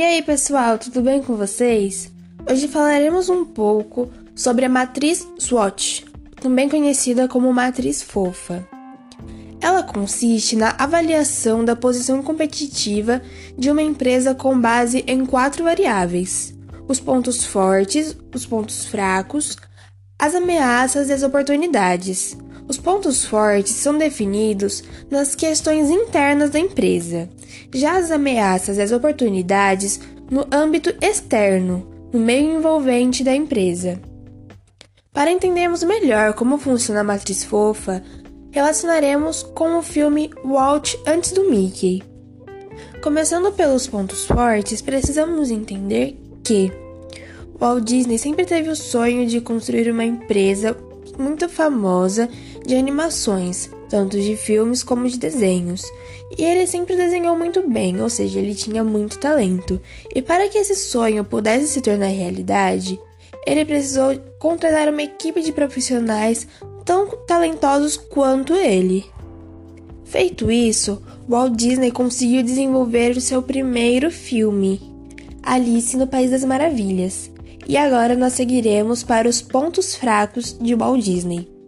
E aí, pessoal, tudo bem com vocês? Hoje falaremos um pouco sobre a matriz SWOT, também conhecida como matriz fofa. Ela consiste na avaliação da posição competitiva de uma empresa com base em quatro variáveis: os pontos fortes, os pontos fracos, as ameaças e as oportunidades. Os pontos fortes são definidos nas questões internas da empresa, já as ameaças e as oportunidades no âmbito externo, no meio envolvente da empresa. Para entendermos melhor como funciona a matriz fofa, relacionaremos com o filme Walt antes do Mickey. Começando pelos pontos fortes, precisamos entender que Walt Disney sempre teve o sonho de construir uma empresa muito famosa de animações, tanto de filmes como de desenhos. E ele sempre desenhou muito bem, ou seja, ele tinha muito talento. E para que esse sonho pudesse se tornar realidade, ele precisou contratar uma equipe de profissionais tão talentosos quanto ele. Feito isso, Walt Disney conseguiu desenvolver o seu primeiro filme, Alice no País das Maravilhas. E agora nós seguiremos para os pontos fracos de Walt Disney.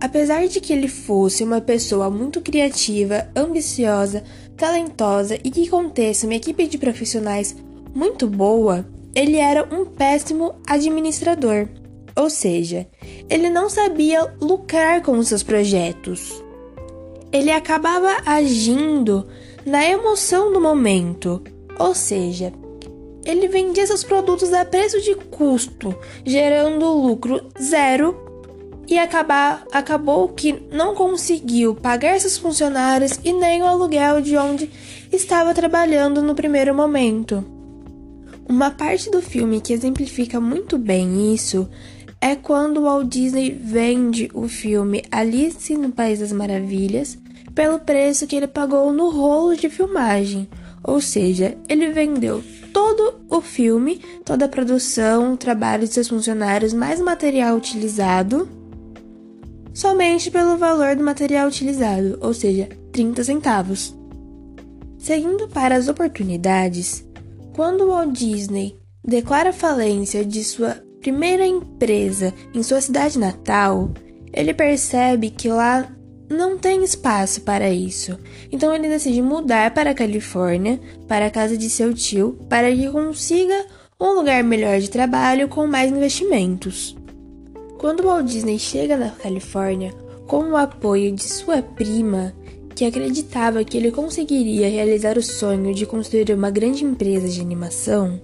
Apesar de que ele fosse uma pessoa muito criativa, ambiciosa, talentosa e que contesse uma equipe de profissionais muito boa, ele era um péssimo administrador. Ou seja, ele não sabia lucrar com seus projetos. Ele acabava agindo na emoção do momento, ou seja, ele vendia seus produtos a preço de custo, gerando lucro zero e acabar, acabou que não conseguiu pagar seus funcionários e nem o aluguel de onde estava trabalhando no primeiro momento. Uma parte do filme que exemplifica muito bem isso é quando Walt Disney vende o filme Alice no País das Maravilhas pelo preço que ele pagou no rolo de filmagem, ou seja, ele vendeu todo o filme, toda a produção, o trabalho de seus funcionários, mais material utilizado somente pelo valor do material utilizado, ou seja, 30 centavos. Seguindo para as oportunidades, quando Walt Disney declara falência de sua primeira empresa em sua cidade natal, ele percebe que lá não tem espaço para isso. Então ele decide mudar para a Califórnia, para a casa de seu tio, para que consiga um lugar melhor de trabalho com mais investimentos. Quando Walt Disney chega na Califórnia com o apoio de sua prima, que acreditava que ele conseguiria realizar o sonho de construir uma grande empresa de animação,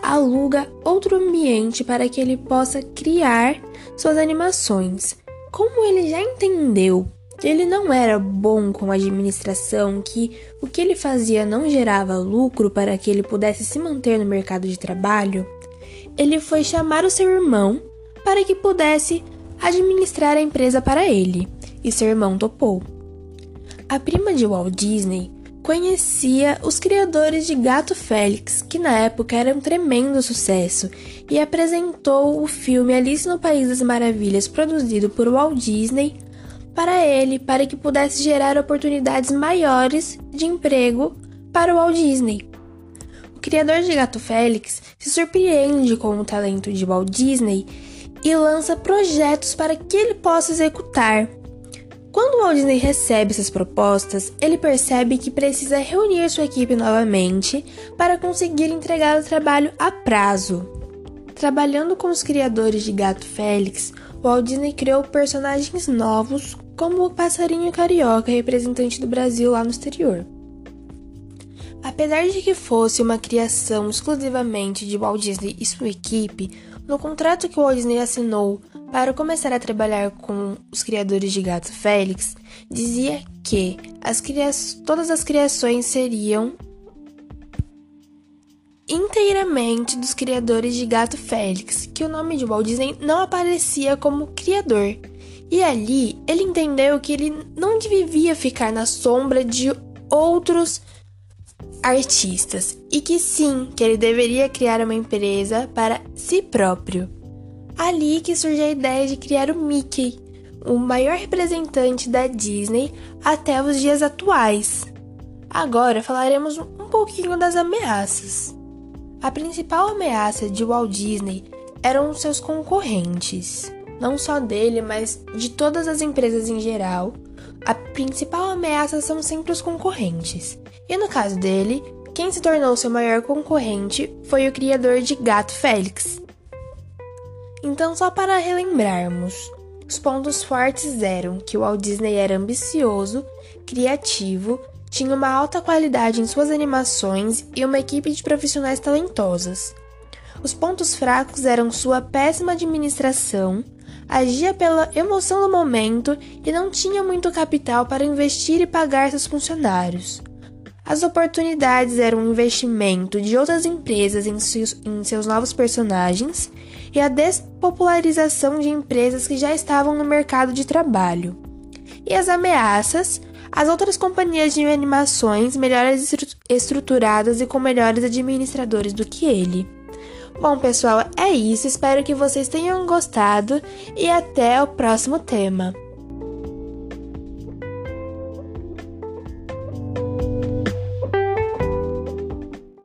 aluga outro ambiente para que ele possa criar suas animações. Como ele já entendeu que ele não era bom com a administração, que o que ele fazia não gerava lucro para que ele pudesse se manter no mercado de trabalho, ele foi chamar o seu irmão para que pudesse administrar a empresa para ele, e seu irmão topou. A prima de Walt Disney conhecia os criadores de Gato Félix, que na época era um tremendo sucesso, e apresentou o filme Alice no País das Maravilhas, produzido por Walt Disney, para ele, para que pudesse gerar oportunidades maiores de emprego para o Walt Disney. O criador de Gato Félix se surpreende com o talento de Walt Disney e lança projetos para que ele possa executar. Quando Walt Disney recebe essas propostas, ele percebe que precisa reunir sua equipe novamente para conseguir entregar o trabalho a prazo. Trabalhando com os criadores de Gato Félix, Walt Disney criou personagens novos, como o passarinho carioca, representante do Brasil lá no exterior. Apesar de que fosse uma criação exclusivamente de Walt Disney e sua equipe, no contrato que Walt Disney assinou para começar a trabalhar com os criadores de Gato Félix, dizia que as todas as criações seriam inteiramente dos criadores de Gato Félix, que o nome de Walt Disney não aparecia como criador. E ali ele entendeu que ele não devia ficar na sombra de outros artistas e que sim, que ele deveria criar uma empresa para si próprio. Ali que surge a ideia de criar o Mickey, o maior representante da Disney até os dias atuais. Agora falaremos um pouquinho das ameaças. A principal ameaça de Walt Disney eram seus concorrentes, não só dele, mas de todas as empresas em geral. A principal ameaça são sempre os concorrentes. E no caso dele, quem se tornou seu maior concorrente foi o criador de Gato Félix. Então, só para relembrarmos, os pontos fortes eram que o Walt Disney era ambicioso, criativo, tinha uma alta qualidade em suas animações e uma equipe de profissionais talentosas. Os pontos fracos eram sua péssima administração, agia pela emoção do momento e não tinha muito capital para investir e pagar seus funcionários. As oportunidades eram o investimento de outras empresas em seus, em seus novos personagens e a despopularização de empresas que já estavam no mercado de trabalho. E as ameaças, as outras companhias de animações melhores estruturadas e com melhores administradores do que ele. Bom, pessoal, é isso. Espero que vocês tenham gostado e até o próximo tema.